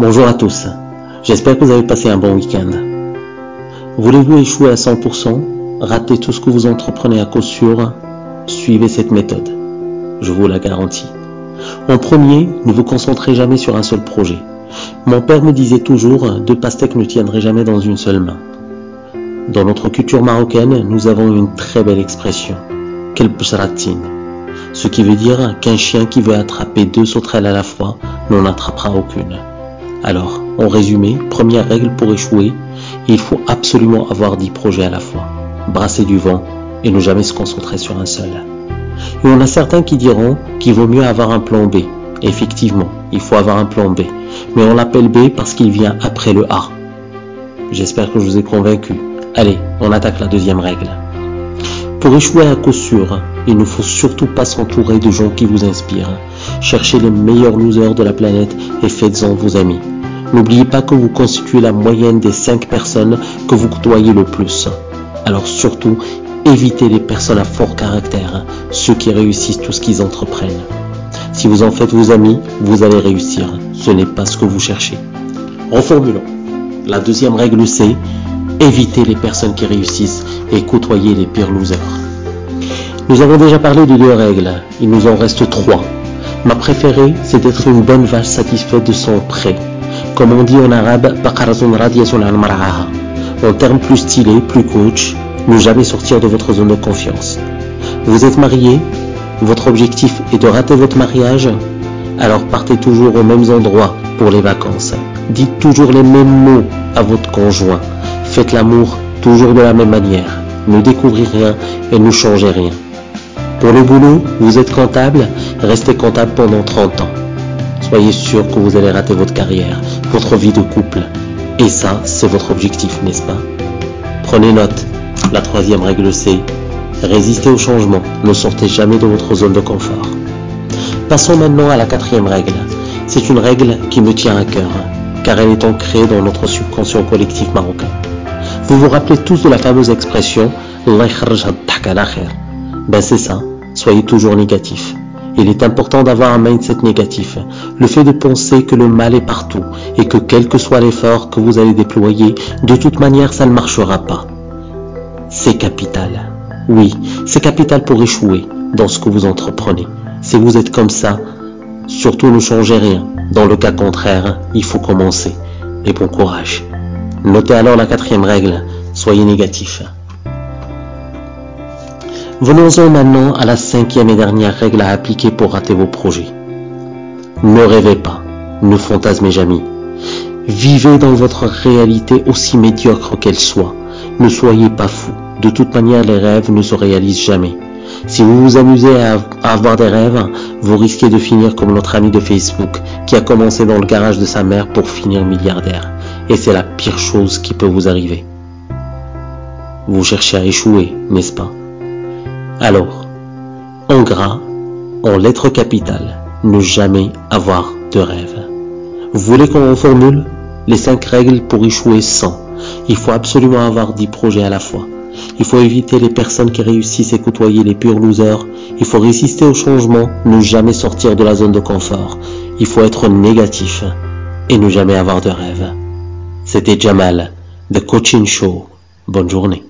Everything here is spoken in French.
Bonjour à tous, j'espère que vous avez passé un bon week-end. Voulez-vous échouer à 100%, rater tout ce que vous entreprenez à cause sûr Suivez cette méthode, je vous la garantis. En premier, ne vous concentrez jamais sur un seul projet. Mon père me disait toujours, deux pastèques ne tiendraient jamais dans une seule main. Dans notre culture marocaine, nous avons une très belle expression, kelbsratin, ce qui veut dire qu'un chien qui veut attraper deux sauterelles à la fois n'en attrapera aucune. Alors, en résumé, première règle pour échouer, il faut absolument avoir 10 projets à la fois, brasser du vent et ne jamais se concentrer sur un seul. Et on a certains qui diront qu'il vaut mieux avoir un plan B. Effectivement, il faut avoir un plan B, mais on l'appelle B parce qu'il vient après le A. J'espère que je vous ai convaincu. Allez, on attaque la deuxième règle. Pour échouer à coup sûr, il ne faut surtout pas s'entourer de gens qui vous inspirent. Cherchez les meilleurs losers de la planète et faites-en vos amis. N'oubliez pas que vous constituez la moyenne des 5 personnes que vous côtoyez le plus. Alors surtout, évitez les personnes à fort caractère, ceux qui réussissent tout ce qu'ils entreprennent. Si vous en faites vos amis, vous allez réussir. Ce n'est pas ce que vous cherchez. Reformulons. La deuxième règle c'est évitez les personnes qui réussissent et côtoyez les pires losers. Nous avons déjà parlé de deux règles, il nous en reste trois. Ma préférée, c'est d'être une bonne vache satisfaite de son prêt. Comme on dit en arabe, en termes plus stylés, plus coach, ne jamais sortir de votre zone de confiance. Vous êtes marié, votre objectif est de rater votre mariage, alors partez toujours aux mêmes endroits pour les vacances. Dites toujours les mêmes mots à votre conjoint. Faites l'amour toujours de la même manière. Ne découvrez rien et ne changez rien. Pour le boulot, vous êtes comptable, restez comptable pendant 30 ans. Soyez sûr que vous allez rater votre carrière, votre vie de couple. Et ça, c'est votre objectif, n'est-ce pas? Prenez note. La troisième règle c'est résistez au changement, ne sortez jamais de votre zone de confort. Passons maintenant à la quatrième règle. C'est une règle qui me tient à cœur, car elle est ancrée dans notre subconscient collectif marocain. Vous vous rappelez tous de la fameuse expression Ben c'est ça, soyez toujours négatif. Il est important d'avoir un mindset négatif. Le fait de penser que le mal est partout et que quel que soit l'effort que vous allez déployer, de toute manière ça ne marchera pas. C'est capital. Oui, c'est capital pour échouer dans ce que vous entreprenez. Si vous êtes comme ça, surtout ne changez rien. Dans le cas contraire, il faut commencer. Et bon courage. Notez alors la quatrième règle, soyez négatif. Venons-en maintenant à la cinquième et dernière règle à appliquer pour rater vos projets. Ne rêvez pas, ne fantasmez jamais. Vivez dans votre réalité aussi médiocre qu'elle soit. Ne soyez pas fou. De toute manière, les rêves ne se réalisent jamais. Si vous vous amusez à avoir des rêves, vous risquez de finir comme notre ami de Facebook qui a commencé dans le garage de sa mère pour finir milliardaire. Et c'est la pire chose qui peut vous arriver. Vous cherchez à échouer, n'est-ce pas? Alors, en gras, en lettres capitales, ne jamais avoir de rêve. Vous voulez qu'on reformule? Les cinq règles pour échouer sans Il faut absolument avoir 10 projets à la fois. Il faut éviter les personnes qui réussissent et côtoyer les purs losers. Il faut résister au changement, ne jamais sortir de la zone de confort. Il faut être négatif et ne jamais avoir de rêve. C'était Jamal, The Coaching Show. Bonne journée.